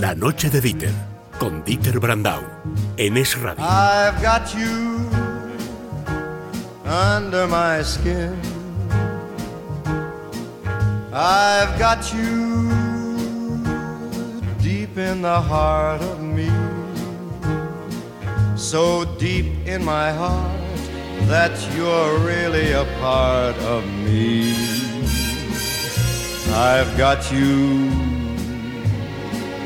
La noche de Dieter, con Dieter Brandau, en Es Radio. I've got you under my skin. I've got you deep in the heart of me. So deep in my heart that you're really a part of me. I've got you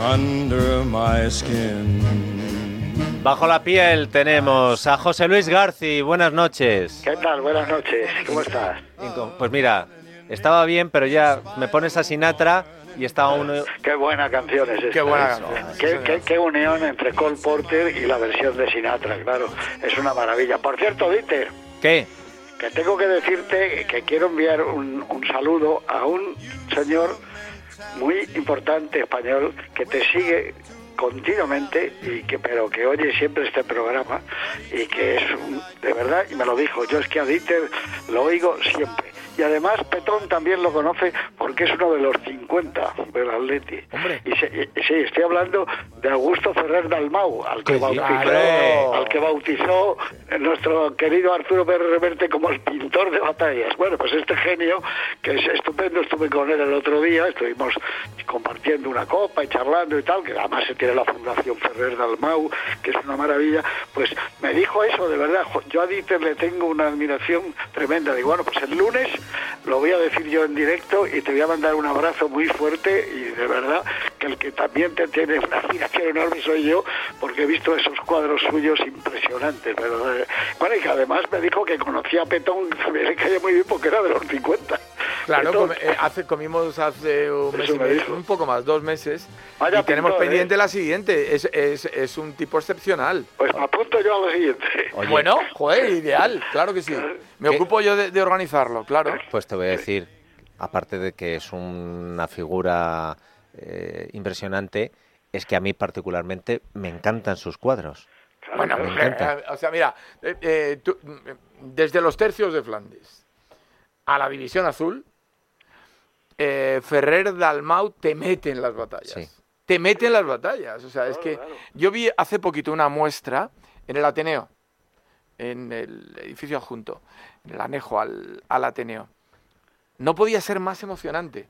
under my skin? Bajo la piel tenemos a José Luis Garci. Buenas noches. ¿Qué tal? Buenas noches. ¿Cómo estás? Pues mira, estaba bien, pero ya me pones a Sinatra y estaba uno... Qué buena canción es esta. Qué buena canción. Qué, qué- qué unión entre Cole Porter y la versión de Sinatra, claro. Es una maravilla. Por cierto, Dieter, ¿Qué? que tengo que decirte que quiero enviar un, un saludo a un señor muy importante español que te sigue continuamente y que pero que oye siempre este programa y que es un- de verdad y me lo dijo yo es que a Dieter lo oigo siempre y además Petón también lo conoce porque es uno de los 50 del Atleti Hombre. y, se- y- sí estoy hablando de Augusto Ferrer Dalmau al que bautizó claro. al que bautizó nuestro querido Arturo Pérez Reverte como el pintor de batallas. Bueno, pues este genio, que es estupendo, estuve con él el otro día, estuvimos compartiendo una copa y charlando y tal, que además se tiene la Fundación Ferrer Dalmau, que es una maravilla, pues me dijo eso, de verdad, yo a Dieter le tengo una admiración tremenda. Digo, bueno, pues el lunes lo voy a decir yo en directo y te voy a mandar un abrazo muy fuerte y de verdad que el que también te tiene una admiración enorme soy yo, porque he visto esos cuadros suyos impresionantes. Pero, eh, bueno, y que además me dijo que conocía a Petón, me le caía muy bien porque era de los 50. Claro, eh, hace, comimos hace un mes y medio, un poco más, dos meses. Vaya y tenemos pintor, pendiente ¿eh? la siguiente. Es, es, es un tipo excepcional. Pues me apunto yo a lo siguiente. Oye. Bueno, joder, ideal, claro que sí. Me ¿Qué? ocupo yo de, de organizarlo, claro. Pues te voy a decir, aparte de que es una figura eh, impresionante, es que a mí particularmente me encantan sus cuadros. Bueno, me eh, encanta. eh, o sea, mira, eh, eh, tú, eh, desde los tercios de Flandes a la División Azul, eh, Ferrer Dalmau te mete en las batallas. Sí. Te mete en las batallas. O sea, es que yo vi hace poquito una muestra en el Ateneo, en el edificio adjunto, en el anejo al, al Ateneo. No podía ser más emocionante.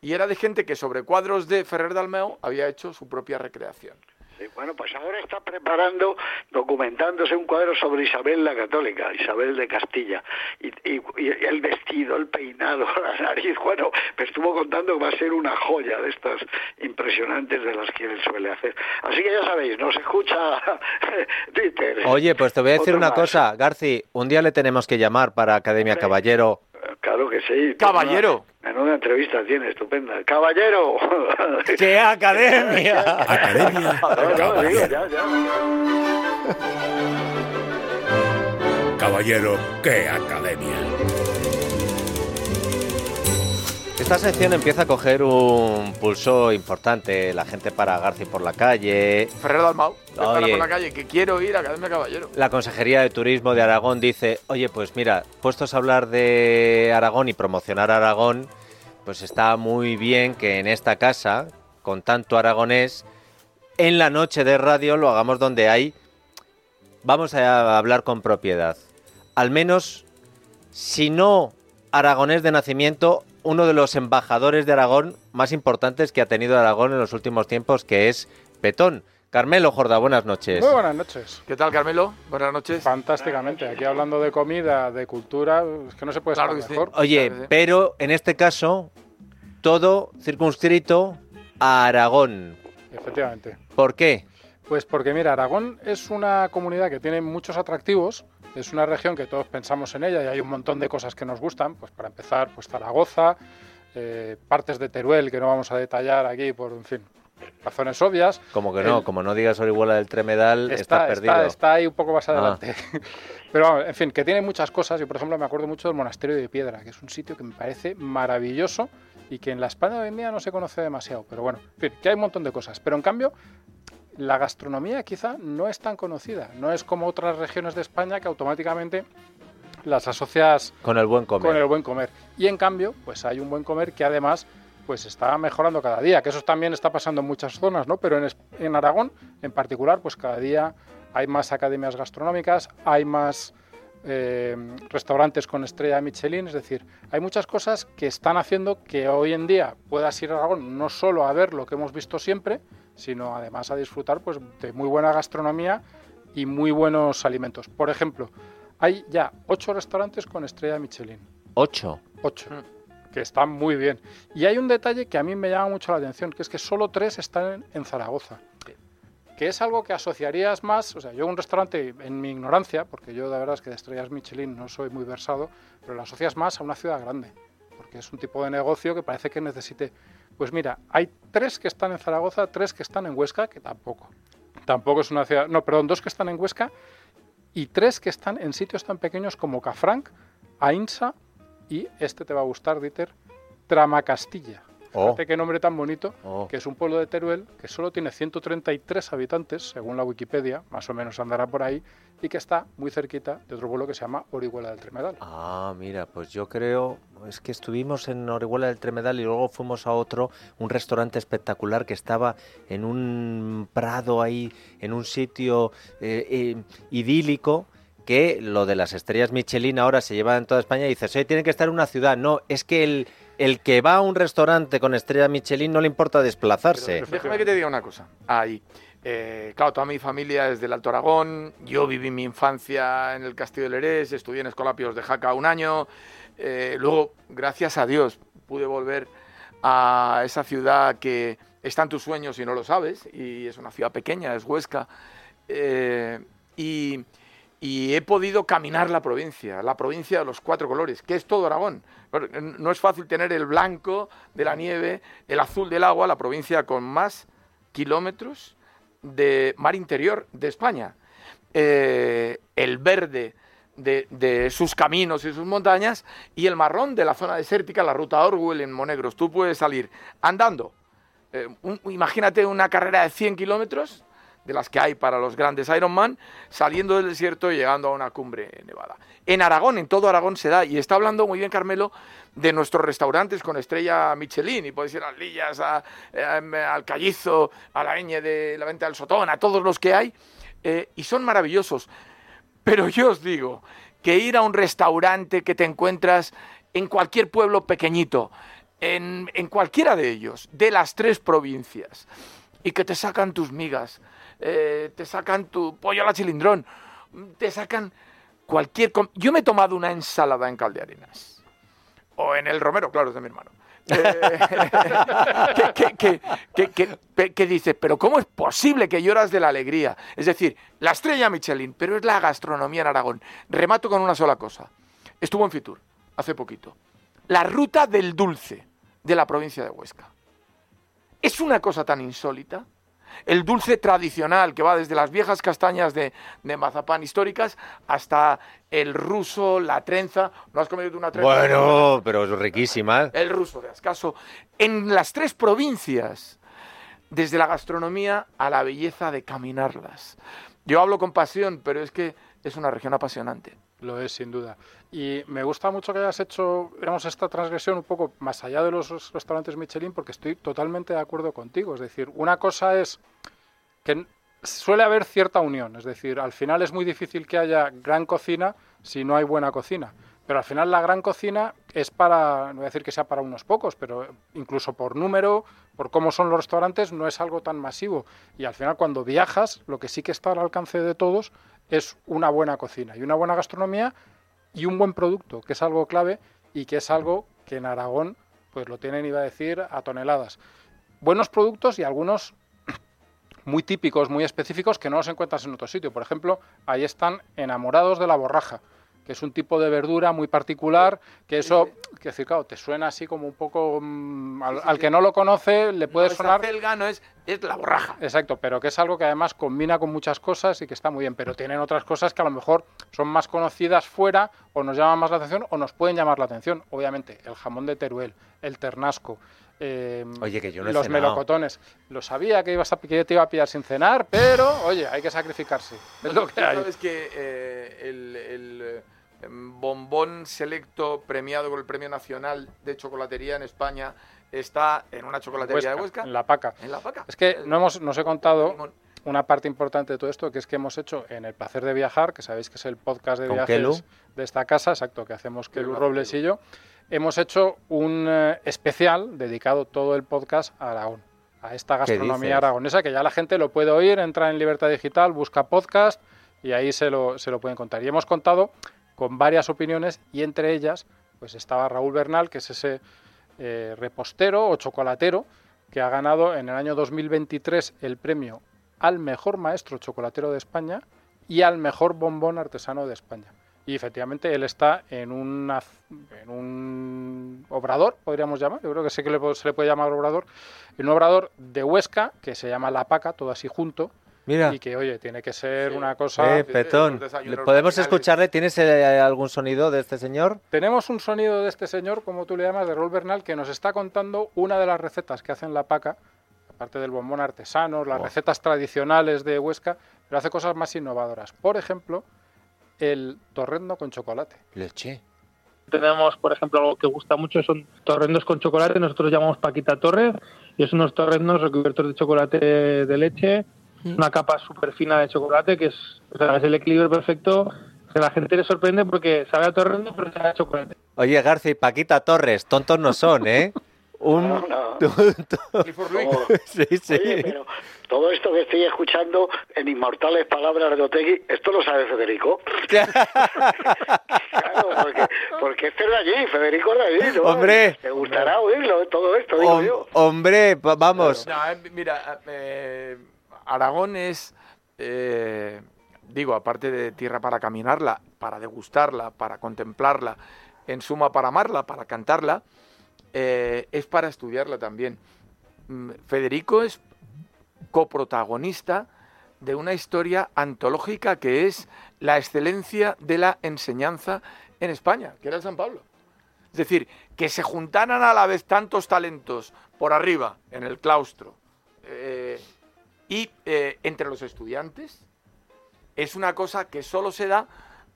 Y era de gente que sobre cuadros de Ferrer Dalmau había hecho su propia recreación. Sí, bueno, pues ahora está preparando, documentándose un cuadro sobre Isabel la Católica, Isabel de Castilla, y, y- y el vestido, el peinado, la nariz, bueno, me estuvo contando que va a ser una joya de estas impresionantes de las que él suele hacer. Así que ya sabéis, nos escucha Dieter. Oye, pues te voy a decir Otro una más. cosa, Garci, un día le tenemos que llamar para Academia. Caballero. Claro que sí. Caballero. Menuda, menuda entrevista tiene, estupenda. Caballero. ¡Qué academia! Academia No, no, digo, Caballero. ya, ya. Caballero, qué academia. Esta sección empieza a coger un pulso importante. La gente para Garci por la calle. Ferrer Dalmau, Oye. por la calle, que quiero ir a Academia Caballero. La Consejería de Turismo de Aragón dice, oye, pues mira, puestos a hablar de Aragón y promocionar Aragón, pues está muy bien que en esta casa, con tanto aragonés, en la noche de radio lo hagamos donde hay, vamos a hablar con propiedad. Al menos, si no aragonés de nacimiento, uno de los embajadores de Aragón más importantes que ha tenido Aragón en los últimos tiempos, que es Petón. Carmelo Jorda, buenas noches. Muy buenas noches. ¿Qué tal, Carmelo? Buenas noches. Fantásticamente. Aquí hablando de comida, de cultura, es que no se puede Claro estar sí. mejor. Oye, Claro que sí. pero en este caso, todo circunscrito a Aragón. Efectivamente. ¿Por qué? Pues porque mira, Aragón es una comunidad que tiene muchos atractivos. Es una región que todos pensamos en ella y hay un montón de cosas que nos gustan. Pues para empezar, pues Zaragoza, eh, partes de Teruel que no vamos a detallar aquí por, en fin, razones obvias. Como que no, El- como no digas Orihuela del Tremedal, está, perdido. Está, está ahí un poco más Ah. adelante. Pero vamos, en fin, que tiene muchas cosas. Yo, por ejemplo, me acuerdo mucho del Monasterio de Piedra, que es un sitio que me parece maravilloso y que en la España de hoy en día no se conoce demasiado. Pero bueno, en fin, que hay un montón de cosas. Pero en cambio, la gastronomía quizá no es tan conocida. No es como otras regiones de España que automáticamente las asocias Con el buen comer. con el buen comer. Y en cambio, pues hay un buen comer que además pues está mejorando cada día, que eso también está pasando en muchas zonas, ¿no? Pero en, en Aragón, en particular, pues cada día hay más academias gastronómicas, hay más eh, restaurantes con estrella Michelin, es decir, hay muchas cosas que están haciendo que hoy en día puedas ir a Aragón no solo a ver lo que hemos visto siempre, sino además a disfrutar pues, de muy buena gastronomía y muy buenos alimentos. Por ejemplo, hay ya ocho restaurantes con estrella Michelin. Ocho. 8, que están muy bien. Y hay un detalle que a mí me llama mucho la atención, que es que solo tres están en, en Zaragoza. Que es algo que asociarías más, o sea, yo un restaurante, en mi ignorancia, porque yo de verdad es que de estrellas Michelin no soy muy versado, pero lo asocias más a una ciudad grande, porque es un tipo de negocio que parece que necesite... Pues mira, hay tres que están en Zaragoza, tres que están en Huesca, que tampoco. Tampoco es una ciudad... No, perdón, dos que están en Huesca y tres que están en sitios tan pequeños como Cafranc, Ainsa y este te va a gustar, Dieter, Tramacastilla. Oh. Fíjate qué nombre tan bonito, Oh. que es un pueblo de Teruel que solo tiene 133 habitantes, según la Wikipedia, más o menos andará por ahí, y que está muy cerquita de otro pueblo que se llama Orihuela del Tremedal. Ah, mira, pues yo creo, es que estuvimos en Orihuela del Tremedal y luego fuimos a otro, un restaurante espectacular que estaba en un prado ahí, en un sitio eh, eh, idílico, que lo de las estrellas Michelin ahora se lleva en toda España y dices, oye, tiene que estar en una ciudad. No, es que el, el que va a un restaurante con estrella Michelin no le importa desplazarse. Pero déjame que te diga una cosa. Ahí. Eh, claro, toda mi familia es del Alto Aragón. Yo viví mi infancia en el Castillo de Lerés, estudié en Escolapios de Jaca un año. Eh, luego, gracias a Dios, pude volver a esa ciudad que está en tus sueños y no lo sabes. Y es una ciudad pequeña, es Huesca. Eh, y, y he podido caminar la provincia, la provincia de los cuatro colores, que es todo Aragón. Pero No es fácil tener el blanco de la nieve, el azul del agua, la provincia con más kilómetros de mar interior de España. Eh, el verde de, sus caminos y sus montañas y el marrón de la zona desértica, la ruta Orwell en Monegros. Tú puedes salir andando. eh, imagínate una carrera de 100 kilómetros de las que hay para los grandes Ironman, saliendo del desierto y llegando a una cumbre nevada. En Aragón, en todo Aragón se da, y está hablando muy bien Carmelo de nuestros restaurantes con estrella Michelin, y puedes ir a Lillas, eh, al Callizo, a la Ñ de la Venta del Sotón, a todos los que hay, eh, y son maravillosos. Pero yo os digo que ir a un restaurante que te encuentras en cualquier pueblo pequeñito, en, en cualquiera de ellos, de las tres provincias, y que te sacan tus migas, eh, te sacan tu pollo a la chilindrón, te sacan cualquier... Yo me he tomado una ensalada en Caldearenas, o en el Romero, claro, es de mi hermano. Eh, que, que, que, que dices, pero ¿cómo es posible que lloras de la alegría? Es decir, la estrella Michelin, pero es la gastronomía en Aragón. Remato con una sola cosa. Estuvo en Fitur hace poquito. La ruta del dulce de la provincia de Huesca. Es una cosa tan insólita. El dulce tradicional que va desde las viejas castañas de, de mazapán históricas hasta el ruso, la trenza. ¿No has comido una trenza? Bueno, pero es riquísima. el ruso de Ascaso, en las tres provincias, desde la gastronomía a la belleza de caminarlas. Yo hablo con pasión, pero es que es una región apasionante. Lo es, sin duda. Y me gusta mucho que hayas hecho, digamos, esta transgresión un poco más allá de los restaurantes Michelin, porque estoy totalmente de acuerdo contigo. Es decir, una cosa es que suele haber cierta unión. Es decir, al final es muy difícil que haya gran cocina si no hay buena cocina. Pero al final la gran cocina es para, no voy a decir que sea para unos pocos, pero incluso por número, por cómo son los restaurantes, no es algo tan masivo. Y al final cuando viajas, lo que sí que está al alcance de todos es una buena cocina y una buena gastronomía y un buen producto, que es algo clave y que es algo que en Aragón pues lo tienen, iba a decir, a toneladas. Buenos productos y algunos muy típicos, muy específicos que no los encuentras en otro sitio. Por ejemplo, ahí están enamorados de la borraja, que es un tipo de verdura muy particular, que eso, que decir, claro, te suena así como un poco, mm, al, que no lo conoce le puede no es sonar... acelga, no es, es la borraja. Exacto, pero que es algo que además combina con muchas cosas y que está muy bien, pero tienen otras cosas que a lo mejor son más conocidas fuera o nos llaman más la atención o nos pueden llamar la atención. Obviamente, el jamón de Teruel, el ternasco, eh, Oye, que yo no he los melocotones. Lo sabía que, ibas a, que te iba a pillar sin cenar, pero oye, hay que sacrificarse. Es lo que hay. sabes que eh, el, el, bombón selecto premiado con el Premio Nacional de Chocolatería en España está en una chocolatería de Huesca. en la paca. En la paca. Es que no hemos, nos he contado una parte importante de todo esto, que es que hemos hecho en El Placer de Viajar, que sabéis que es el podcast de Con viajes Kelu. de esta casa, exacto, que hacemos Kelu Kelu Robles Kelu. y yo, hemos hecho un eh, especial dedicado todo el podcast a Aragón, a esta ¿Qué gastronomía aragonesa, que ya la gente lo puede oír, entra en Libertad Digital, busca podcast y ahí se lo, se lo pueden contar. Y hemos contado con varias opiniones y entre ellas pues estaba Raúl Bernal, que es ese eh, repostero o chocolatero que ha ganado en el año 2023 el premio al mejor maestro chocolatero de España y al mejor bombón artesano de España. Y efectivamente él está en, en un obrador, podríamos llamar, yo creo que sé que se le puede llamar obrador, en un obrador de Huesca que se llama La Paca, todo así junto, Mira, y que oye, tiene que ser Sí. una cosa... eh, Petón, los desayunos ¿le ¿podemos escucharle? ¿Tienes eh, algún sonido de este señor? Tenemos un sonido de este señor, como tú le llamas, de Raúl Bernal, que nos está contando una de las recetas que hace en La Paca, aparte del bombón artesano, las Oh. recetas tradicionales de Huesca, pero hace cosas más innovadoras. Por ejemplo, el torrendo con chocolate. Leche. Tenemos, por ejemplo, algo que gusta mucho, son torrendos con chocolate, nosotros llamamos Paquita Torres, y es unos torrendos recubiertos de chocolate de leche, una capa súper fina de chocolate, que es, o sea, es el equilibrio perfecto, que la gente le sorprende porque sabe a torrendo, pero sabe a chocolate. Oye, García y Paquita Torres, tontos no son, ¿eh? Un... No, no. Oh, sí, sí. Oye, pero todo esto que estoy escuchando en inmortales palabras de Otegui, ¿esto lo sabe Federico? Claro, porque, porque este es de allí, Federico es de allí, ¿no? Hombre. Te gustará oírlo, todo esto, digo Hom- yo. hombre, va- vamos. No, eh, mira, eh, Aragón es, eh, digo, aparte de tierra para caminarla, para degustarla, para contemplarla, en suma para amarla, para cantarla, eh, es para estudiarla también. Mm, Federico es coprotagonista de una historia antológica que es la excelencia de la enseñanza en España, que era San Pablo. Es decir, que se juntaran a la vez tantos talentos por arriba, en el claustro, eh, y eh, entre los estudiantes, es una cosa que solo se da,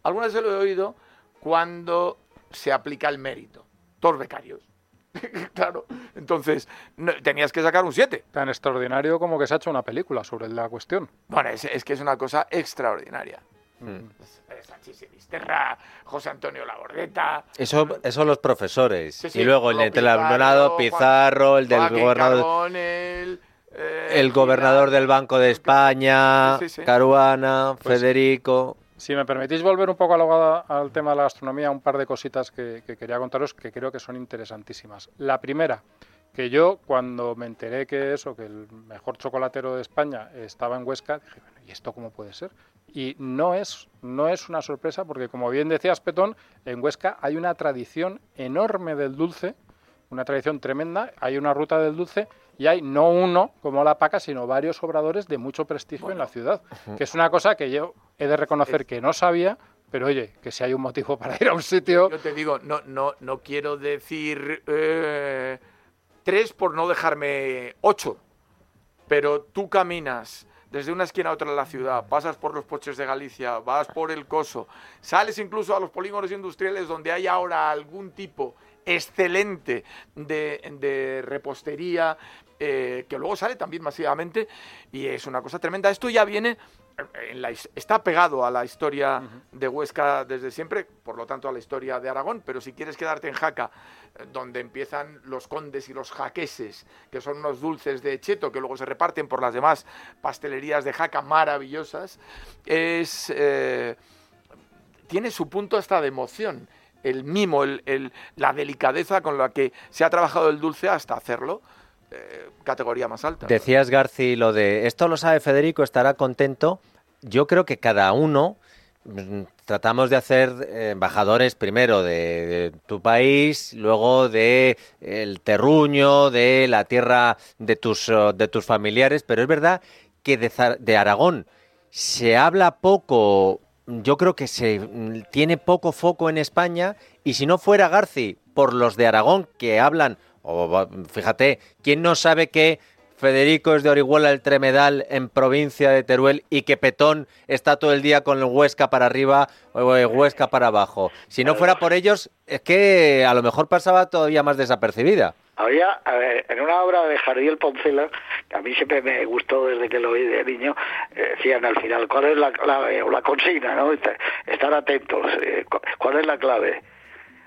algunas veces lo he oído, cuando se aplica el mérito. Todos becarios. claro, entonces no- tenías que sacar un 7. Tan extraordinario como que se ha hecho una película sobre la cuestión. Bueno, es, es que es una cosa extraordinaria. Mm. Sanchi Sinisterra, José Antonio Labordeta, Eso, eso los profesores. Sí, sí, y luego el del alumnado, Pizarro, Pizarro, el del Joaquín gobernador, eh, el gobernador del Banco de España, Sí, sí, sí. Caruana, Pues- Federico. Si me permitís volver un poco al, al tema de la gastronomía, un par de cositas que, que quería contaros que creo que son interesantísimas. La primera, que yo cuando me enteré que eso, que el mejor chocolatero de España estaba en Huesca, dije, bueno, ¿y esto cómo puede ser? Y no es, no es una sorpresa porque, como bien decías, Petón, en Huesca hay una tradición enorme del dulce, una tradición tremenda, hay una ruta del dulce y hay no uno como la paca, sino varios obradores de mucho prestigio en la ciudad, que es una cosa que yo he de reconocer que no sabía, pero oye, que si hay un motivo para ir a un sitio, Yo te digo, no, no, no quiero decir eh, tres por no dejarme ocho, pero tú caminas desde una esquina a otra de la ciudad, pasas por los poches de Galicia, vas por el Coso, sales incluso a los polígonos industriales donde hay ahora algún tipo excelente de, de repostería, eh, que luego sale también masivamente, y es una cosa tremenda. Esto ya viene, eh, en la his- está pegado a la historia de Huesca desde siempre, por lo tanto a la historia de Aragón, pero si quieres quedarte en Jaca, eh, donde empiezan los condes y los jaqueses, que son unos dulces de cheto que luego se reparten por las demás pastelerías de Jaca maravillosas, es... eh, tiene su punto hasta de emoción. El mimo, el- el- la delicadeza con la que se ha trabajado el dulce hasta hacerlo, eh, categoría más alta. Decías, Garci, lo de esto lo sabe Federico, estará contento. Yo creo que cada uno mm, tratamos de hacer eh, embajadores primero de, tu país, luego de el terruño, de la tierra de tus, eh, de tus familiares, pero es verdad que de, de Aragón se habla poco, yo creo que se mm, tiene poco foco en España y si no fuera Garci por los de Aragón que hablan, o fíjate, ¿quién no sabe que Federico es de Orihuela el Tremedal en provincia de Teruel y que Petón está todo el día con el Huesca para arriba o el Huesca para abajo? Si no fuera por ellos, es que a lo mejor pasaba todavía más desapercibida. Había, a ver, en una obra de Jariel Poncela, que a mí siempre me gustó desde que lo oí de niño, eh, decían al final, ¿cuál es la clave o la consigna? ¿no? Estar, atentos, eh, cu- ¿cuál es la clave?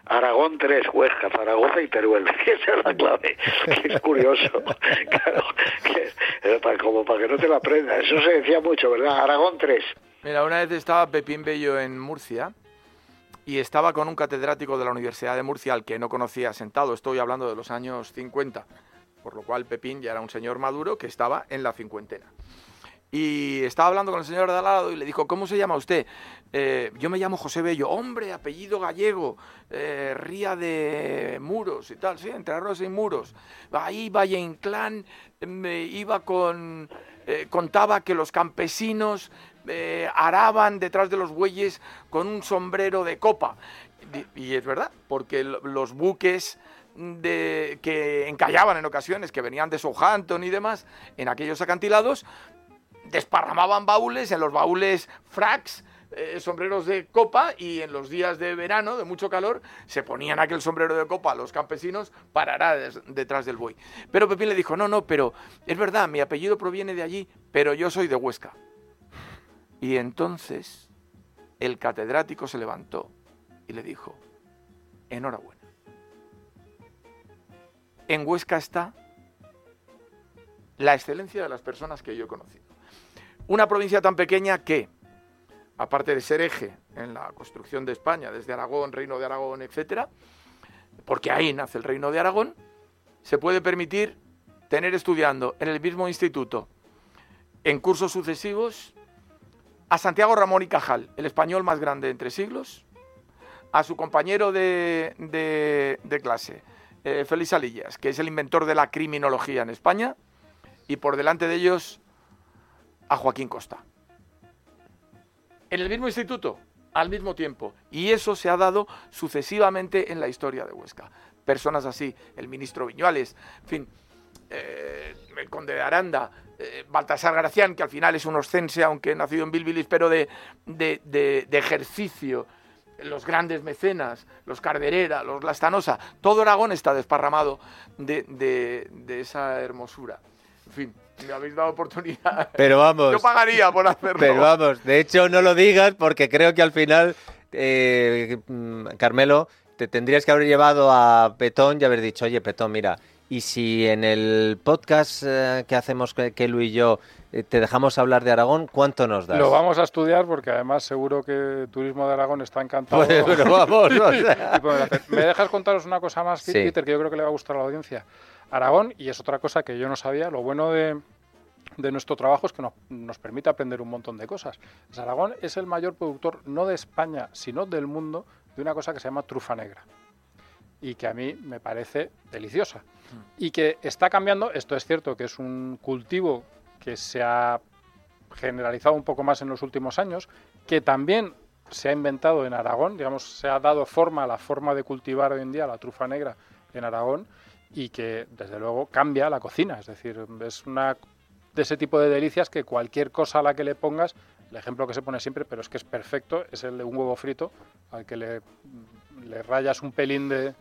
Aragón 3, Huesca, Zaragoza y Teruel. Esa es la clave. Que es curioso. Claro, que, eh, como para que no te la aprendas. Eso se decía mucho, ¿verdad? Aragón 3. Mira, una vez estaba Pepín Bello en Murcia y estaba con un catedrático de la Universidad de Murcia al que no conocía sentado. Estoy hablando de los años 50, por lo cual Pepín ya era un señor maduro que estaba en la cincuentena. Y estaba hablando con el señor de al lado y le dijo, ¿cómo se llama usted? "Eh, yo me llamo José Bello. Hombre, apellido gallego, eh, ría de muros y tal, sí, entre arroz y muros. Ahí Valle Inclán me iba con... eh, contaba que los campesinos eh, araban detrás de los bueyes con un sombrero de copa. Y, es verdad, porque los buques que encallaban en ocasiones, que venían de Southampton y demás, en aquellos acantilados, desparramaban baúles, en los baúles fracs, eh, sombreros de copa y en los días de verano, de mucho calor, se ponían aquel sombrero de copa a los campesinos para arar des- detrás del buey. Pero Pepín le dijo, no, no, pero es verdad, mi apellido proviene de allí, pero yo soy de Huesca. Y entonces el catedrático se levantó y le dijo, enhorabuena. En Huesca está la excelencia de las personas que yo he conocido. Una provincia tan pequeña que, aparte de ser eje en la construcción de España, desde Aragón, Reino de Aragón, etcétera, porque ahí nace el Reino de Aragón, se puede permitir tener estudiando en el mismo instituto, en cursos sucesivos, a Santiago Ramón y Cajal, el español más grande entre siglos, a su compañero de, clase, eh, Félix Alillas, que es el inventor de la criminología en España, y por delante de ellos a Joaquín Costa. En el mismo instituto, al mismo tiempo. Y eso se ha dado sucesivamente en la historia de Huesca. Personas así, el ministro Viñuales, fin, eh, el conde de Aranda, eh, Baltasar Gracián, que al final es un oscense, aunque nacido en Bilbilis, pero de, de- de- ejercicio, los grandes mecenas, los Carderera, los Lastanosa, todo Aragón está desparramado de, de- de esa hermosura. En fin, me habéis dado oportunidad. Pero vamos. Yo pagaría por hacerlo. Pero vamos, de hecho no lo digas porque creo que al final, eh, mm, Carmelo, te tendrías que haber llevado a Petón y haber dicho, oye Petón, mira, y si en el podcast eh, que hacemos que, que Lu y yo eh, te dejamos hablar de Aragón, ¿cuánto nos das? Lo vamos a estudiar porque además seguro que Turismo de Aragón está encantado. Pues, pero vamos, o sea. Y poder hacer. ¿Me dejas contaros una cosa más, Sí. Peter, que yo creo que le va a gustar a la audiencia? Aragón, y es otra cosa que yo no sabía, lo bueno de, de nuestro trabajo es que nos, nos permite aprender un montón de cosas. Pues Aragón es el mayor productor, no de España, sino del mundo, de una cosa que se llama trufa negra. Y que a mí me parece deliciosa. Y que está cambiando, esto es cierto que es un cultivo que se ha generalizado un poco más en los últimos años, que también se ha inventado en Aragón, digamos, se ha dado forma a la forma de cultivar hoy en día la trufa negra en Aragón y que desde luego cambia la cocina, es decir, es una de ese tipo de delicias que cualquier cosa a la que le pongas, el ejemplo que se pone siempre, pero es que es perfecto, es el de un huevo frito al que le, le rayas un pelín de,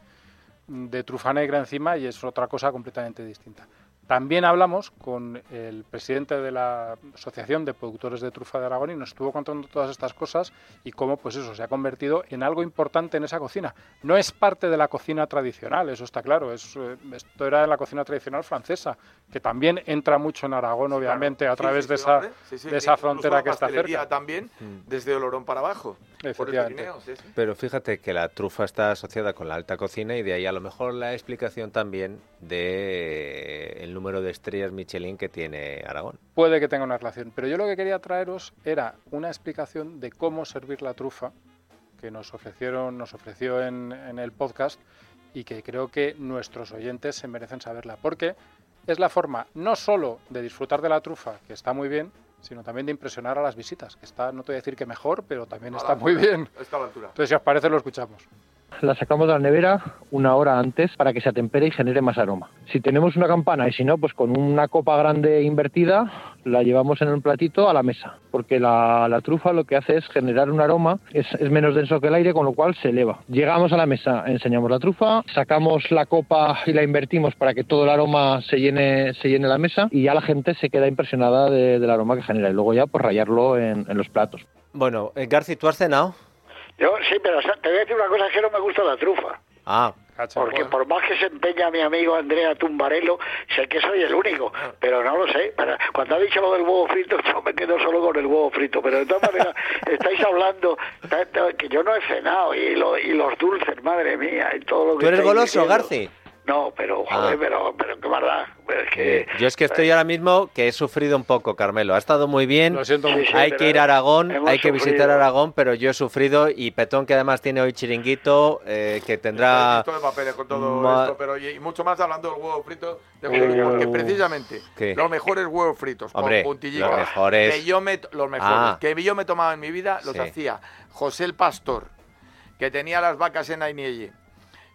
de trufa negra encima y es otra cosa completamente distinta. También hablamos con el presidente de la Asociación de Productores de Trufa de Aragón y nos estuvo contando todas estas cosas y cómo pues eso se ha convertido en algo importante en esa cocina. No es parte de la cocina tradicional, eso está claro. Es, eh, esto era en la cocina tradicional francesa, que también entra mucho en Aragón, obviamente, a Sí, través sí, de sí, esa. Sí, sí, de esa incluso frontera la que está cerca. también, desde Olorón para abajo. Por el Efectivamente. Pirineo, sí, sí. Pero fíjate que la trufa está asociada con la alta cocina y de ahí a lo mejor la explicación también de el el número de estrellas Michelin que tiene Aragón. Puede que tenga una relación, pero yo lo que quería traeros era una explicación de cómo servir la trufa que nos ofrecieron, nos ofreció en, en el podcast y que creo que nuestros oyentes se merecen saberla, porque es la forma no solo de disfrutar de la trufa, que está muy bien, sino también de impresionar a las visitas, que está, no te voy a decir que mejor, pero también A está muy altura, bien. Está a la altura. Entonces, si os parece, lo escuchamos. La sacamos de la nevera una hora antes para que se atempere y genere más aroma. Si tenemos una campana y si no, pues con una copa grande invertida la llevamos en un platito a la mesa, porque la, trufa lo que hace es generar un aroma, es, menos denso que el aire, con lo cual se eleva. Llegamos a la mesa, enseñamos la trufa, sacamos la copa y la invertimos para que todo el aroma se llene, se llene la mesa y ya la gente se queda impresionada de- del aroma que genera y luego ya pues rayarlo en, en los platos. Bueno, eh, Garci, ¿tú has cenado? Yo sí, pero o sea, te voy a decir una cosa, es que no me gusta la trufa. Ah, Porque por más que se empeña mi amigo Andrea Tumbarello, sé que soy el único, pero no lo sé. Pero cuando ha dicho lo del huevo frito, yo me quedo solo con el huevo frito. Pero de todas maneras, estáis hablando que yo no he cenado y, lo- y los dulces, madre mía, y todo lo que ¿tú eres goloso, diciendo. Garci? No, pero joder, Ah. pero, pero qué maldad. Pero es que, Eh, Yo es que estoy ahora mismo que he sufrido un poco, Carmelo. Ha estado muy bien. Lo siento Sí, mucho. sí. hay que ir a Aragón, hay que visitar. Aragón, pero yo he sufrido y Petón, que además tiene hoy chiringuito, eh, que tendrá... Esto de papeles con todo Ma- esto, pero y, y mucho más hablando del huevo frito de Uh. José, porque precisamente ¿Qué? los mejores huevos fritos Hombre, con puntillica los mejores. que yo me los mejores Ah. que yo me tomaba en mi vida los Sí. hacía José el Pastor, que tenía las vacas en Ainielle,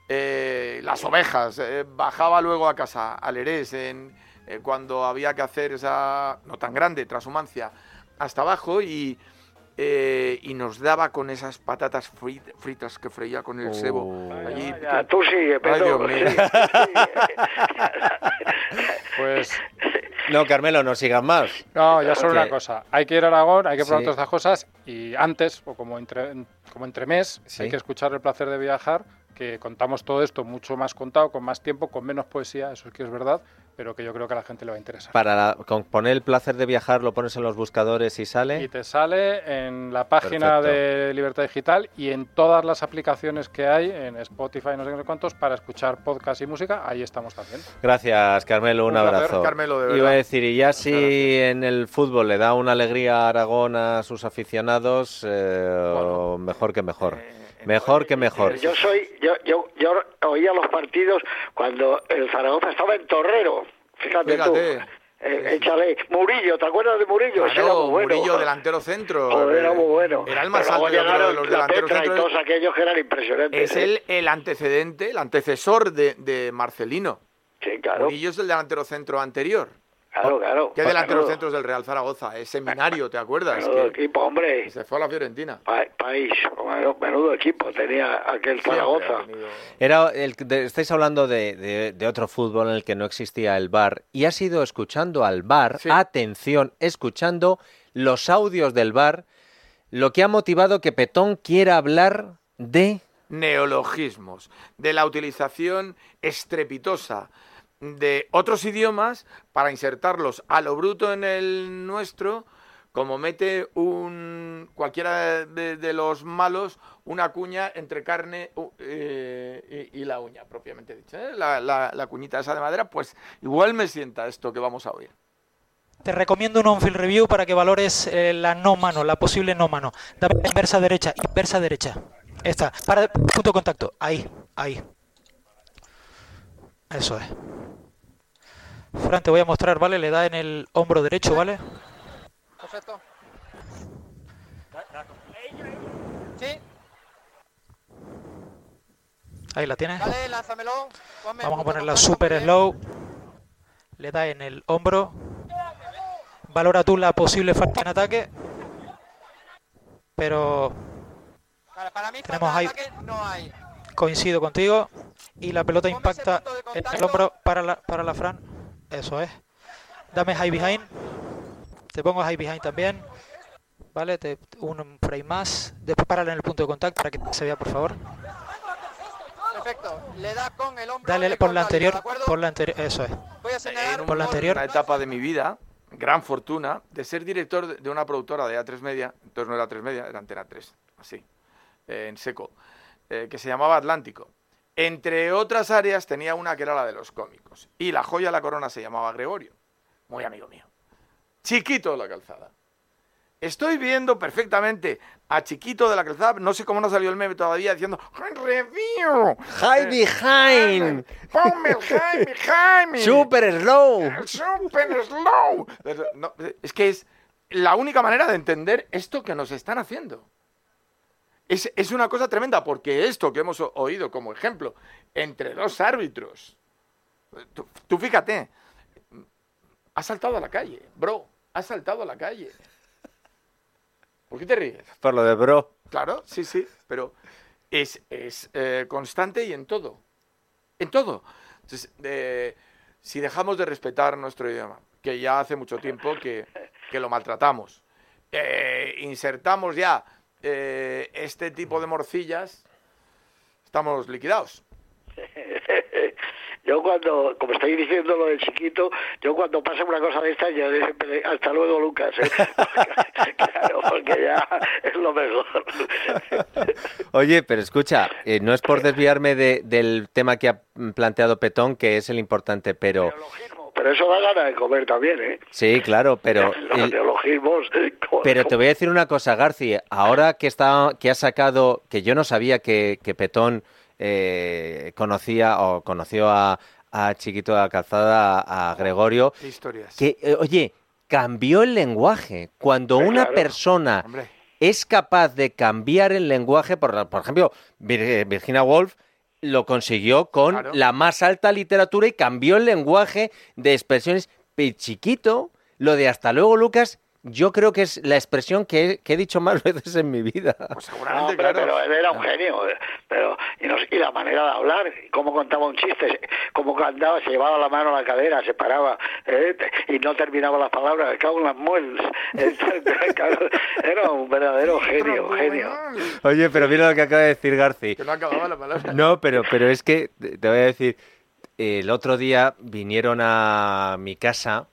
eh, las ovejas, eh, bajaba luego a casa al Erés en, eh, cuando había que hacer esa no tan grande transhumancia hasta abajo y eh, y nos daba con esas patatas frit- fritas que freía con el sebo. Oh. Allí, Ya, tú sigue, pero Dios mío. Pues No, Carmelo, no sigas más. No, ya solo Porque- una cosa. Hay que ir a Aragón, hay que probar Sí. todas estas cosas y antes, o como entre, como entre mes, Sí. hay que escuchar el placer de viajar, que contamos todo esto mucho más contado, con más tiempo, con menos poesía, eso es que es verdad, pero que yo creo que a la gente le va a interesar. Para la- con poner el placer de viajar, lo pones en los buscadores y sale. Y te sale en la página Perfecto. de Libertad Digital y en todas las aplicaciones que hay, en Spotify, no sé cuántos, para escuchar podcast y música, ahí estamos también. Gracias, Carmelo, un, Un placer, abrazo. Carmelo, de Iba verdad. a decir, y ya si en el fútbol le da una alegría a Aragón a sus aficionados, eh, Bueno. mejor que mejor. Eh, Mejor que mejor. Yo soy, yo, yo, yo oía los partidos cuando el Zaragoza estaba en Torrero. Fíjate, Fíjate. tú. Eh, échale. Murillo, ¿te acuerdas de Murillo? Ese era Claro, muy bueno. Murillo, delantero centro. Joder, era muy bueno. Era el más alto de los la delanteros Petra y todos aquellos que eran impresionantes. Es ¿eh? el, el antecedente, el antecesor de, de Marcelino. Sí, claro. Murillo es el delantero centro anterior. Claro, claro. ¿Qué delantero Menudo- centros del Real Zaragoza? Es seminario, ¿te acuerdas? Menudo Que equipo, hombre. se fue a la Fiorentina. Pa- país, menudo, equipo tenía aquel Siempre ha Zaragoza. tenido- Era el, de- estáis hablando de, de- de otro fútbol en el que no existía el bar y has ido escuchando al bar, Sí. atención, escuchando los audios del bar, lo que ha motivado que Petón quiera hablar de... neologismos, de la utilización estrepitosa de otros idiomas para insertarlos a lo bruto en el nuestro, como mete un cualquiera de, los malos una cuña entre carne eh, y, la uña, propiamente dicha. ¿eh? La, la- cuñita esa de madera, pues igual me sienta esto que vamos a oír. Te recomiendo un on-field review para que valores eh, la no mano, la posible no mano. Inversa derecha, inversa derecha. Esta, para punto de contacto. Ahí, ahí. Eso es. Fran, te voy a mostrar, ¿vale? Le da en el hombro derecho, ¿vale? Perfecto. Sí, Ahí la tienes. dale, lánzamelo. Ponme Vamos a ponerla super slow. Le da en el hombro. Valora tú la posible falta en ataque. Pero para mí Tenemos ahí- ataque no hay. Coincido contigo. Y la pelota impacta en el hombro para la, para la Fran. Eso es. Dame high behind. Te pongo high behind también. Vale, te, un frame más. Después párala en el punto de contacto para que se vea, por favor. Perfecto. Le da con el hombro. Dale por la anterior. Por la anterior. Eso es. Voy a señalar. en Por la anterior. una etapa de mi vida, gran fortuna, de ser director de- de una productora de A3 Media, entonces no era A3 Media, era Antena 3, así, eh, en seco, eh, que se llamaba Atlántico. Entre otras áreas tenía una que era la de los cómicos. Y la joya de la corona se llamaba Gregorio, muy amigo mío. Chiquito de la calzada. Estoy viendo perfectamente a Chiquito de la calzada, no sé cómo no salió el meme todavía, diciendo ¡Review! High behind. ¡Ponme el high behind! Super slow. ¡Super slow! No, es que es la única manera de entender esto que nos están haciendo. Es, es una cosa tremenda, porque esto que hemos oído como ejemplo entre dos árbitros, tú, tú fíjate, ha saltado a la calle, bro, ha saltado a la calle. ¿Por qué te ríes? Por lo de bro. Claro, sí, sí, pero es, es eh, constante y en todo. En todo. Entonces, eh, si dejamos de respetar nuestro idioma, que ya hace mucho tiempo que, que lo maltratamos, eh, insertamos ya eh, este tipo de morcillas, estamos liquidados. Yo cuando, como estáis diciendo lo del chiquito, yo cuando pasa una cosa de esta, yo siempre, hasta luego Lucas, ¿eh? claro, porque ya es lo mejor. Oye, pero escucha, eh, no es por desviarme de- del tema que ha planteado Petón, que es el importante, pero Pero eso da ganas de comer también, ¿eh? sí, claro, pero Los el- Pero te voy a decir una cosa, Garci. Ahora que está, que ha sacado, que yo no sabía que, que Petón eh, conocía o conoció a, a Chiquito de la Calzada, a, a Gregorio, Qué historias. que eh, oye, cambió el lenguaje. Cuando una claro. persona Hombre. es capaz de cambiar el lenguaje, por, por ejemplo, Vir- Virginia Woolf lo consiguió con Claro. la más alta literatura y cambió el lenguaje de expresiones. Chiquito, lo de hasta luego, Lucas, yo creo que es la expresión que he, que he dicho más veces en mi vida. Pues No, seguramente, hombre, claro. pero él era un genio, pero y, nos- y la manera de hablar, cómo contaba un chiste, cómo cantaba, se llevaba la mano a la cadera, se paraba eh, y no terminaba las palabras, cago en las muelas. Era un verdadero genio, genio. Oye, pero mira lo que acaba de decir Garci. Que no acababa la palabra. No, pero, pero es que te voy a decir, el otro día vinieron a mi casa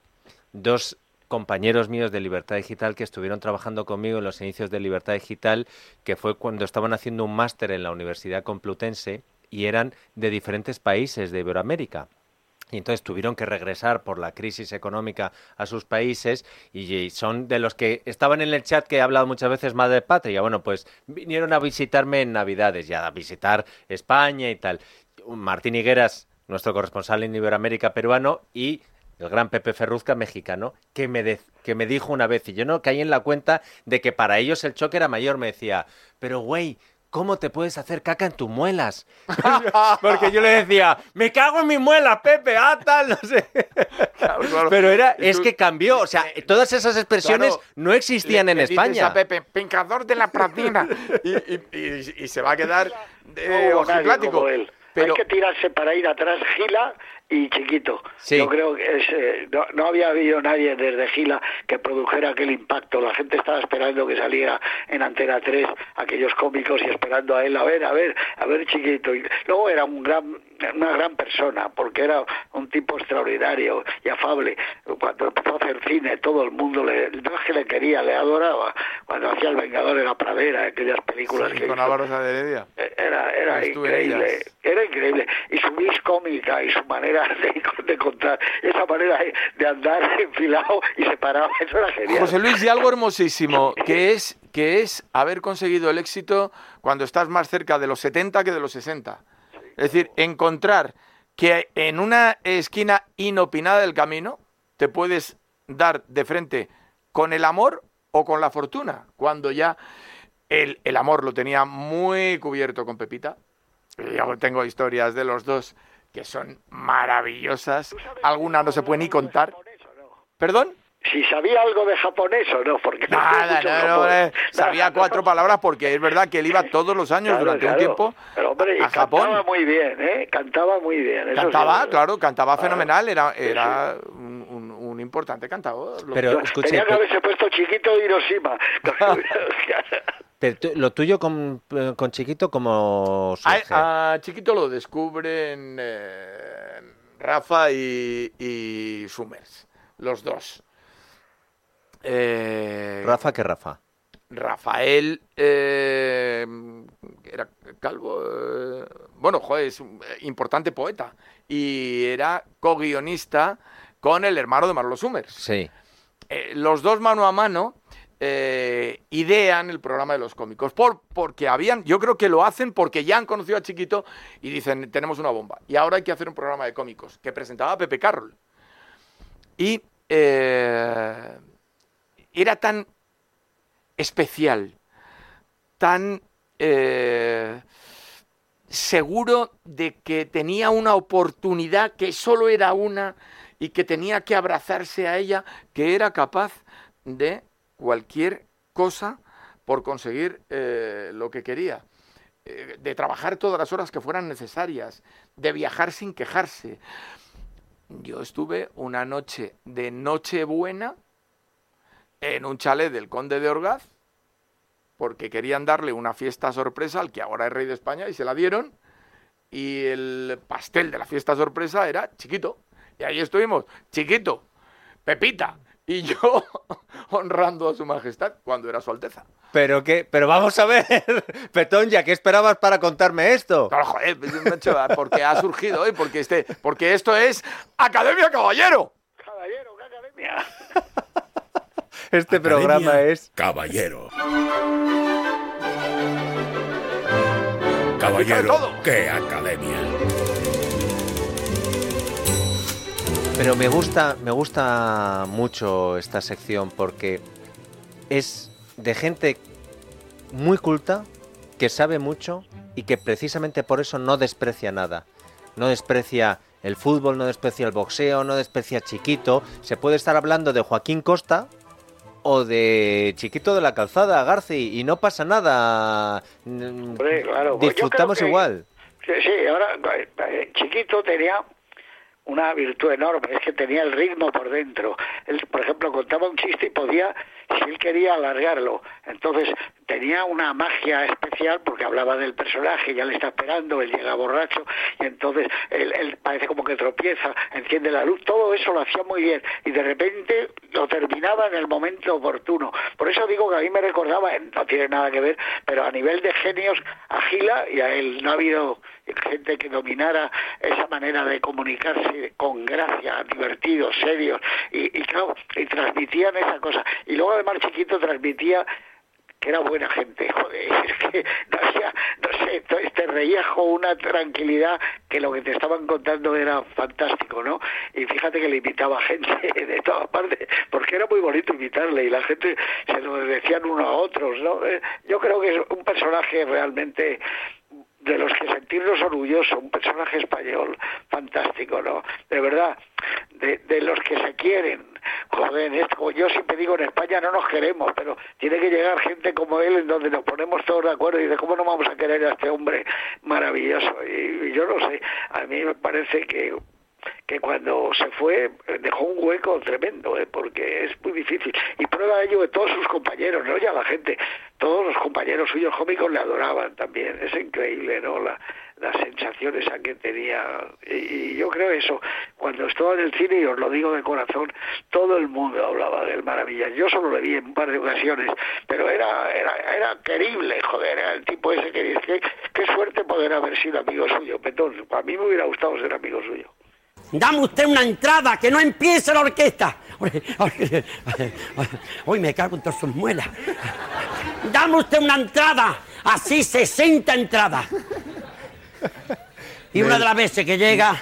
dos compañeros míos de Libertad Digital que estuvieron trabajando conmigo en los inicios de Libertad Digital, que fue cuando estaban haciendo un máster en la Universidad Complutense y eran de diferentes países de Iberoamérica. Y entonces tuvieron que regresar por la crisis económica a sus países y son de los que estaban en el chat que he hablado muchas veces Madre Patria. Bueno, pues vinieron a visitarme en Navidades, ya a visitar España y tal. Martín Higueras, nuestro corresponsal en Iberoamérica peruano, y el gran Pepe Ferruzca mexicano, que me, de- que me dijo una vez, y yo no caí en la cuenta de que para ellos el choque era mayor, me decía, pero güey, ¿cómo te puedes hacer caca en tus muelas? Porque yo le decía, me cago en mi muela, Pepe, ah, tal, no sé. Claro, claro. Pero era, es que cambió, o sea, todas esas expresiones Claro, no existían le- en le dices España. a Pepe, pecador de la pratina. y, y- y- y se va a quedar No ojiplático. él. Pero Hay que tirarse para ir atrás Gila y Chiquito. Sí. Yo creo que es, eh, no, no había habido nadie desde Gila que produjera aquel impacto. La gente estaba esperando que saliera en Antena 3 aquellos cómicos y esperando a él, a ver, a ver, a ver Chiquito. Y luego era un gran, una gran persona porque era un tipo extraordinario y afable. Cuando empezó a hacer cine todo el mundo le, no es que le quería, le adoraba. Cuando hacía El Vengador en la Pradera, aquellas películas Sí, que con hizo. Álvaro de Heredia. Era, era increíble, era increíble. Y su vis cómica y su manera de, de contar, esa manera de, andar enfilado y separado, eso era genial. José Luis, y algo hermosísimo, que es, que es haber conseguido el éxito cuando estás más cerca de los 70 que de los 60. Es decir, encontrar que en una esquina inopinada del camino te puedes dar de frente con el amor o con la fortuna, cuando ya el, el amor lo tenía muy cubierto con Pepita. Yo tengo historias de los dos que son maravillosas, algunas no se pueden ni contar. ¿Perdón? Si sabía algo de japonés o no, porque Nada, no, no, sabía cuatro palabras porque es verdad que él iba todos los años Claro, durante un tiempo Pero hombre, y a Japón. cantaba muy bien, ¿eh? Cantaba muy bien. eso Cantaba, sí. claro, cantaba Claro. fenomenal, era, Sí, era un, un- un importante cantador. Pero Yo escuche, Tenía que haberse puesto chiquito de Hiroshima. pero tú- lo tuyo con, eh, con Chiquito como a, surge? a Chiquito lo descubren eh, Rafa y, y Summers, los dos. Eh, Rafa que Rafa. Rafael eh, era calvo. eh, bueno, joder, es un importante poeta. Y era co-guionista con el hermano de Marlo Summers. Sí. Eh, los dos mano a mano eh, idean el programa de los cómicos. Por, porque habían, yo creo que lo hacen porque ya han conocido a Chiquito y dicen, tenemos una bomba. Y ahora hay que hacer un programa de cómicos que presentaba Pepe Carroll. Y eh, era tan especial, tan eh, seguro de que tenía una oportunidad que solo era una y que tenía que abrazarse a ella, que era capaz de cualquier cosa por conseguir eh, lo que quería, eh, de trabajar todas las horas que fueran necesarias, de viajar sin quejarse. Yo estuve una noche de Nochebuena en un chalet del Conde de Orgaz, porque querían darle una fiesta sorpresa al que ahora es rey de España y se la dieron, y el pastel de la fiesta sorpresa era chiquito. Y ahí estuvimos, chiquito, Pepita, y yo honrando a su majestad cuando era su alteza. Pero qué, pero vamos a ver, Petón, ¿ya qué esperabas para contarme esto? Claro, joder, macho, porque ha surgido hoy, porque este, porque esto es Academia Caballero. Caballero, ¿qué academia? Este programa es Caballero. Caballero, qué academia. Pero me gusta, me gusta mucho esta sección porque es de gente muy culta, que sabe mucho y que precisamente por eso no desprecia nada. No desprecia el fútbol, no desprecia el boxeo, no desprecia Chiquito. Se puede estar hablando de Joaquín Costa o de Chiquito de la Calzada, Garci, y no pasa nada. Claro, pues Disfrutamos que- igual. Sí, ahora eh, chiquito tenía una virtud enorme, es que tenía el ritmo por dentro. Él, por ejemplo, contaba un chiste y podía, si él quería, alargarlo. Entonces tenía una magia especial porque hablaba del personaje, ya le está esperando, él llega borracho y entonces él, él parece como que tropieza, enciende la luz, todo eso lo hacía muy bien y de repente lo terminaba en el momento oportuno. Por eso digo que a mí me recordaba, no tiene nada que ver, pero a nivel de genios a Gila y a él no ha habido gente que dominara esa manera de comunicarse con gracia, divertidos, serios, y, y claro, y transmitían esa cosa. Y luego además Chiquito transmitía que era buena gente, joder, es que no, no sé, te- te reías con una tranquilidad que lo que te estaban contando era fantástico, ¿no? Y fíjate que le invitaba gente de todas partes, porque era muy bonito invitarle y la gente se lo decían uno a otros, ¿no? Eh, Yo creo que es un personaje realmente de los que sentirnos orgullosos, un personaje español fantástico, ¿no? De verdad, de, de los que se quieren. Joder, esto, yo siempre digo, en España no nos queremos, pero tiene que llegar gente como él en donde nos ponemos todos de acuerdo y de cómo no vamos a querer a este hombre maravilloso. Y, y yo no sé, a mí me parece que que cuando se fue eh, dejó un hueco tremendo, ¿eh? porque es muy difícil. Y prueba de ello que todos sus compañeros, no ya la gente, todos los compañeros suyos cómicos le adoraban también. Es increíble, ¿no? La, la sensación esa que tenía. Y, yo creo eso, cuando estaba en el cine, y os lo digo de corazón, todo el mundo hablaba del Maravilla. Yo solo le vi en un par de ocasiones, pero era, era, era querible, joder, era el tipo ese que dice, qué, qué suerte poder haber sido amigo suyo, Petón. A mí me hubiera gustado ser amigo suyo. Dame usted una entrada, que no empiece la orquesta. Hoy me cago en todas sus muelas. Dame usted una entrada, así 60 entradas. Y una de las veces que llega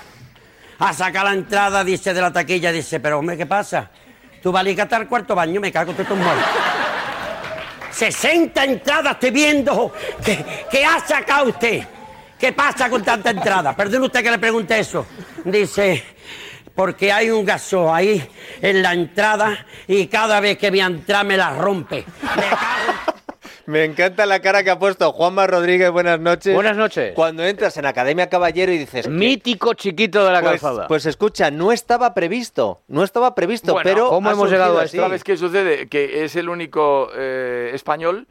a sacar la entrada, dice de la taquilla, dice, pero hombre, ¿qué pasa? Tú vas a al cuarto baño, me cago en todas tus muelas. 60 entradas estoy viendo. ¿Qué, qué ha sacado usted? ¿Qué pasa con tanta entrada? Perdone usted que le pregunte eso. Dice, porque hay un gaso ahí en la entrada y cada vez que voy a entrar me la rompe. Me encanta la cara que ha puesto Juanma Rodríguez. Buenas noches. Buenas noches. Cuando entras en Academia Caballero y dices. Mítico chiquito de la pues, calzada. Pues escucha, no estaba previsto. No estaba previsto, Bueno, pero. ¿cómo hemos llegado a esto? ¿Sabes qué sucede? Que es el único eh, español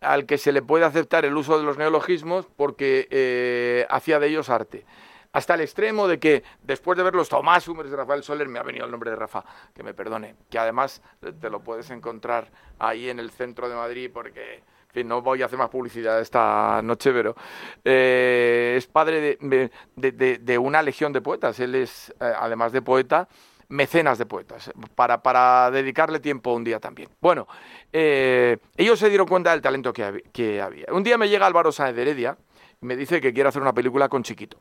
al que se le puede aceptar el uso de los neologismos porque eh, hacía de ellos arte. Hasta el extremo de que después de ver los Tomás Humers de Rafael Soler, me ha venido el nombre de Rafa, que me perdone, que además te lo puedes encontrar ahí en el centro de Madrid porque, no voy a hacer más publicidad esta noche, pero eh, es padre de- de una legión de poetas. Él es, eh, además de poeta, mecenas de poetas, para, para dedicarle tiempo un día también. Bueno, eh, ellos se dieron cuenta del talento que, hab- que había. Un día me llega Álvaro Sáenz de Heredia y me dice que quiere hacer una película con Chiquito.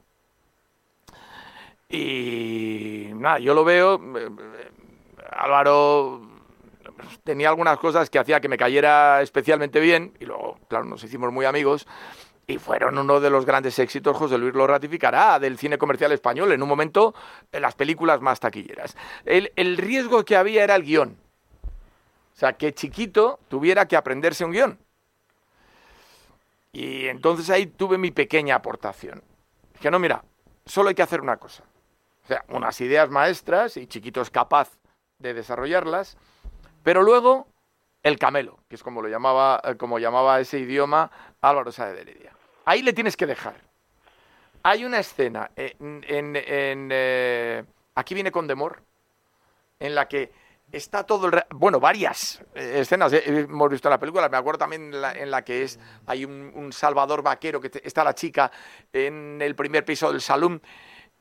Y nada, yo lo veo, eh, Álvaro tenía algunas cosas que hacía que me cayera especialmente bien y luego, claro, nos hicimos muy amigos y fueron uno de los grandes éxitos, José Luis lo ratificará, del cine comercial español, en un momento en las películas más taquilleras. El, el riesgo que había era el guion. O sea, que chiquito tuviera que aprenderse un guion. Y entonces ahí tuve mi pequeña aportación. Dije, no, mira, solo hay que hacer una cosa. O sea, unas ideas maestras y chiquito es capaz de desarrollarlas, pero luego el camelo, que es como lo llamaba, eh, como llamaba ese idioma Álvaro Sáenz de Heredia. Ahí le tienes que dejar. Hay una escena en, en- en, eh, aquí viene con Demor, en la que está todo el bueno varias eh, escenas. Eh, hemos visto en la película me acuerdo también en la, que es hay un, salvador vaquero que está la chica en el primer piso del salón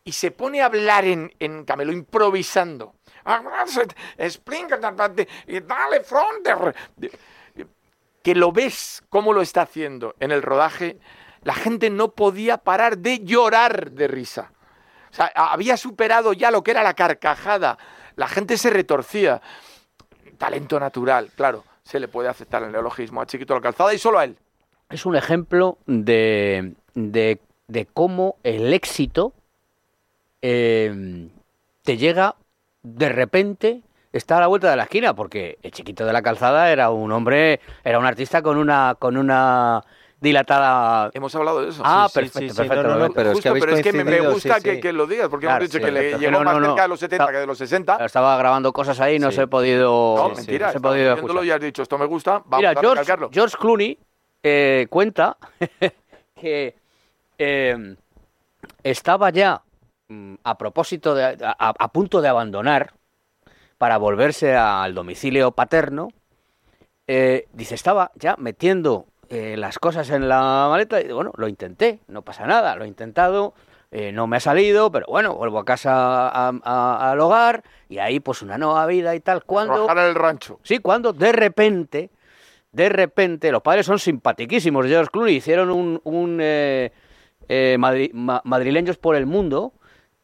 y se pone a hablar en, en camelo improvisando. Y dale fronter. Que lo ves cómo lo está haciendo en el rodaje la gente no podía parar de llorar de risa. O sea, había superado ya lo que era la carcajada. La gente se retorcía. Talento natural, claro. Se le puede aceptar el neologismo a Chiquito la Calzada y solo a él. Es un ejemplo de, de, de cómo el éxito eh, te llega de repente, está a la vuelta de la esquina, porque el chiquito de la calzada era un hombre, era un artista con una, con una dilatada. Hemos hablado de eso. Ah, Sí, perfecto, sí, sí, perfecto. no, no, no, pero es que Justo, pero es que me, gusta sí, que, sí. que lo digas, porque Claro, hemos dicho sí, que le llegó No, más no, no. cerca de los 70 Está- que de los 60. Estaba grabando cosas ahí, no Sí. se he podido. No, no mentira. se he podido escuchar. y has dicho, esto me gusta, vamos Mira, a George. George Clooney eh, cuenta que eh, estaba ya mm, a propósito de, a, a punto de abandonar para volverse al domicilio paterno. eh, dice, estaba ya metiendo eh, las cosas en la maleta y bueno, lo intenté, no pasa nada, lo he intentado, eh, no me ha salido, pero bueno, vuelvo a casa a- a- al hogar y ahí pues una nueva vida y tal. Cuando Trabajar en el rancho. Sí, cuando de repente, de repente, los padres son simpatiquísimos. George Clooney hicieron un, un eh, eh, madri- ma- madrileños por el mundo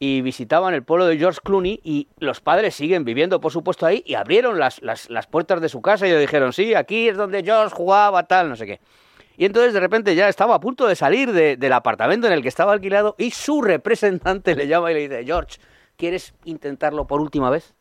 y visitaban el pueblo de George Clooney y los padres siguen viviendo, por supuesto, ahí y abrieron las, las, las puertas de su casa y le dijeron, sí, aquí es donde George jugaba, tal, no sé qué. Y entonces de repente ya estaba a punto de salir de- del apartamento en el que estaba alquilado y su representante le llama y le dice, George, ¿quieres intentarlo por última vez?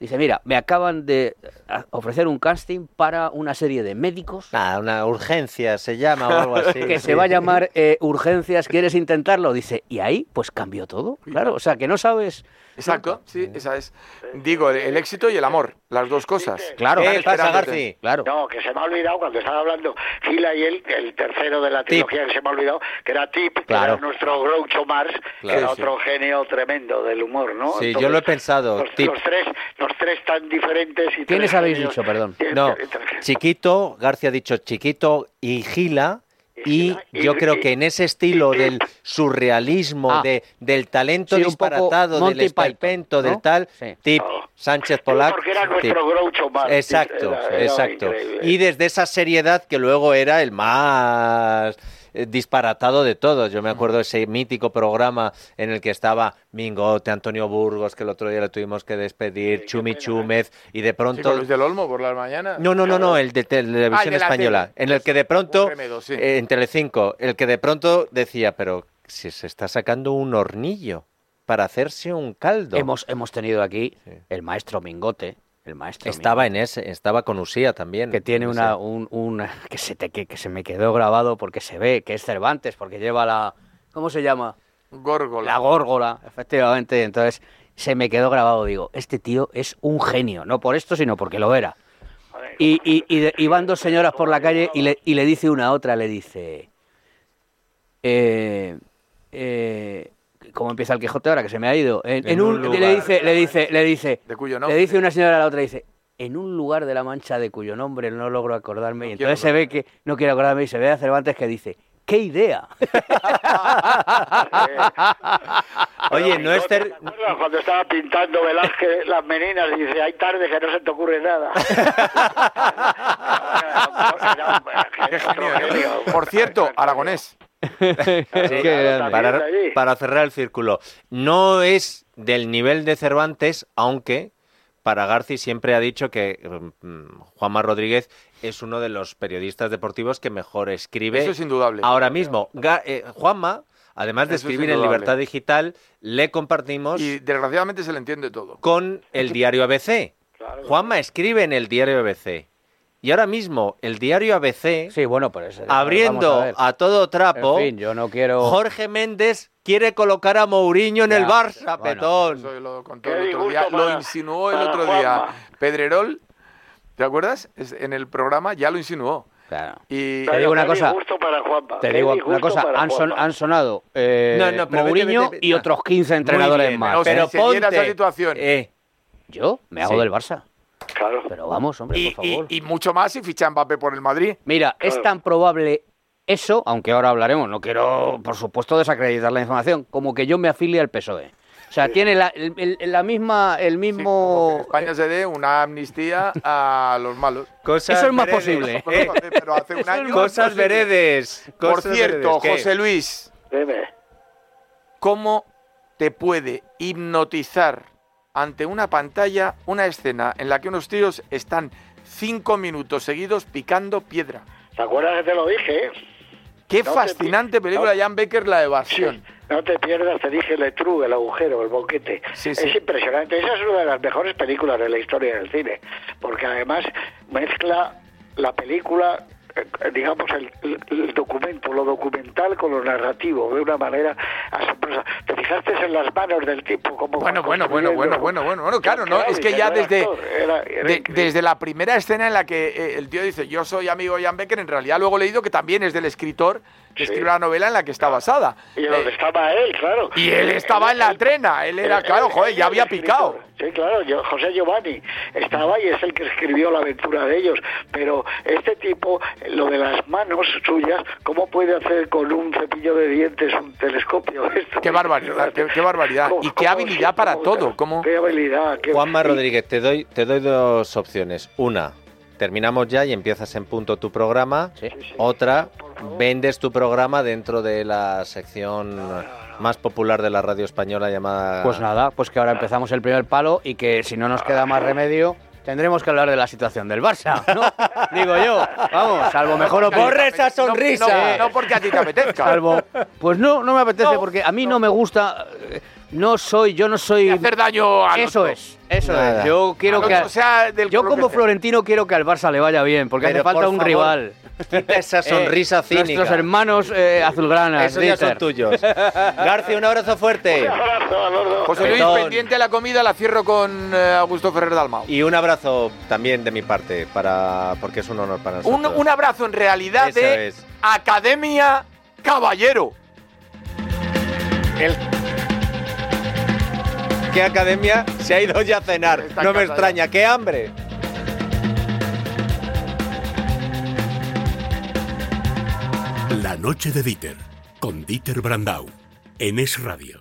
Dice, mira, me acaban de eh, ofrecer un casting para una serie de médicos Nada, una urgencia se llama o algo así. que sí. se va a llamar eh, Urgencias, ¿quieres intentarlo? Dice, y ahí pues cambió todo. Claro, o sea, que no sabes... Exacto, sí, esa es. Digo, el, el éxito y el amor, las dos cosas. Claro, ¿Qué pasa. Garci? claro. No, que se me ha olvidado cuando estaba hablando Gila y él, el tercero de la trilogía que se me ha olvidado, que era Tip, que Claro. era nuestro Groucho Mars, Claro, que era sí. otro genio tremendo del humor, ¿no? Sí, yo lo he pensado, Los, Tip. los tres, los tres tan diferentes y ¿Quiénes tres habéis genios. dicho, perdón? No, Chiquito, García ha dicho Chiquito y Gila. Y yo creo que en ese estilo del surrealismo, Ah. de, del talento Sí, disparatado, del ¿no? del tal, Sí. tip. Sánchez Sí, Polac. porque era tip. nuestro Groucho. Exacto, Era- era exacto. increíble. Y desde esa seriedad que luego era el más disparatado de todos. Yo me acuerdo de ese mítico programa en el que estaba Mingote, Antonio Burgos, que el otro día le tuvimos que despedir, Chumi Chúmez, y de Sí, pronto... Luis del Olmo por las mañanas. No, no, no, no, el de Ah, televisión el de la española, tele. en el que de pronto, remedo, sí. eh, en Telecinco, el que de pronto decía, pero si se está sacando un hornillo para hacerse un caldo. Hemos, hemos tenido aquí Sí. el maestro Mingote, el maestro Estaba en ese, estaba con Usía también. que tiene en una, un, un- que, se te, que, que se me quedó grabado porque se ve que es Cervantes, porque lleva la... ¿Cómo se llama? Górgola. La górgola, efectivamente. Entonces se me quedó grabado, digo, este tío es un genio, no por esto, sino porque lo era. Y, y, y van dos señoras por la calle y le, y le dice una a otra, le dice, eh, eh, ¿cómo empieza el Quijote ahora que se me ha ido? En, En en un un, lugar. le dice, le dice, le dice, De cuyo le dice una señora a la otra, dice, en un lugar de la Mancha de cuyo nombre no logro acordarme. y entonces se ve que, no quiero acordarme, y se ve a Cervantes que dice, ¡qué idea! Oye, no es ter- ¿Te acuerdas cuando estaba pintando Velázquez las meninas y dice, hay tarde que no se te ocurre nada? Por cierto, aragonés. Para, para cerrar el círculo. No es del nivel de Cervantes, aunque para Garci siempre ha dicho que mm, Juanma Rodríguez es uno de los periodistas deportivos que mejor escribe. Eso es indudable. Ahora mismo, Ga- eh, Juanma, además de Eso es escribir en. Libertad Digital, le compartimos Y desgraciadamente se le entiende todo. con el diario ABC. Juanma escribe en el diario ABC. Y ahora mismo el diario ABC, Sí, bueno, eh, abriendo a todo trapo, En fin, yo no quiero... Jorge Méndez quiere colocar a Mourinho en el Barça, bueno. petón. Eso lo contó el otro insinuó el otro día. Pedrerol, ¿te acuerdas? Es- En el programa ya lo insinuó. Claro. Y Te digo una cosa. para Juanma, Te digo una cosa, han, son- Juanma. han sonado eh, No, no, pero vete, Mourinho vete, vete. y otros 15 entrenadores bien, más. o sea, Pero si ponte, esa situación. eh, Yo me hago Sí. del Barça. Claro. Pero vamos, hombre, y, por favor. y mucho más si ficha Mbappé por el Madrid. Mira, es tan probable eso, aunque ahora hablaremos, no quiero, por supuesto, desacreditar la información, como que yo me afilie al PSOE. O sea, tiene la, el, el- la misma, el mismo... en España se dé una amnistía a los malos. cosas Eso es más veredes, posible. Pero, eh, pero hace un año. cosas veredes. Por cosas cierto. José Luis, Dime. ¿cómo te puede hipnotizar ante una pantalla una escena en la que unos tíos están cinco minutos seguidos picando piedra? ¿Te acuerdas que te lo dije? eh? Qué No fascinante película, no- Jan Becker, la evasión. No te pierdas, te dije el true, el agujero, el boquete. Sí, sí. Es impresionante. Esa es una de las mejores películas de la historia del cine, porque además mezcla la película, digamos, el, el- el documento, lo documental con lo narrativo, de una manera asombrosa. ¿Te fijaste en las manos del tipo? Como Bueno, bueno, bueno, bueno, bueno, bueno, bueno, claro, ¿no? Es que ya desde, de- desde la primera escena en la que eh, el tío dice yo soy amigo de Jan Becker, en realidad luego he leído que también es del escritor que Sí. escribe la novela en la que está basada. Y donde Eh, estaba él, claro. y él estaba en la trena, él era, claro, joder, ya había picado. Sí, claro, yo, José Giovanni estaba y es el que escribió la aventura de ellos. Pero este tipo, lo de las manos suyas, ¿cómo puede hacer con un cepillo de dientes un telescopio? Esto Qué barbaridad, qué, qué barbaridad. ¿Cómo- Y qué cómo- habilidad para cómo- todo. ¿Cómo? Qué habilidad. Qué... Juanma Rodríguez, te doy, te doy dos opciones. Una, terminamos ya y empiezas en punto tu programa. Sí. Otra, vendes tu programa dentro de la sección más popular de la radio española llamada... Pues nada, pues que ahora empezamos el primer palo y que si no nos queda más remedio, tendremos que hablar de la situación del Barça, ¿no? Digo yo, vamos, salvo mejor o peor. ¡Borre esa sonrisa! No, no porque a ti te apetezca. Salvo, pues no, no me apetece porque a mí no me gusta, eh, no soy, yo no soy... Y hacer daño a Eso es, eso Nada. es. Yo quiero que... o sea, del Yo como que florentino quiero que al Barça le vaya bien, porque Pero, hace falta por un favor, rival. Quita esa sonrisa Eh, cínica. Nuestros hermanos eh, azulgranas. Eso ya son tuyos. García, un abrazo fuerte. Un abrazo a dos. José Luis, Petón. pendiente de la comida, la cierro con eh, Augusto Ferrer Dalmau. Y un abrazo también de mi parte, para porque es un honor para Un, nosotros. un abrazo en realidad Eso de es. Academia Caballero. El- ¿Qué academia se ha ido ya a cenar? Está No me ya. extraña, qué hambre. La noche de Dieter, con Dieter Brandau, en Es Radio.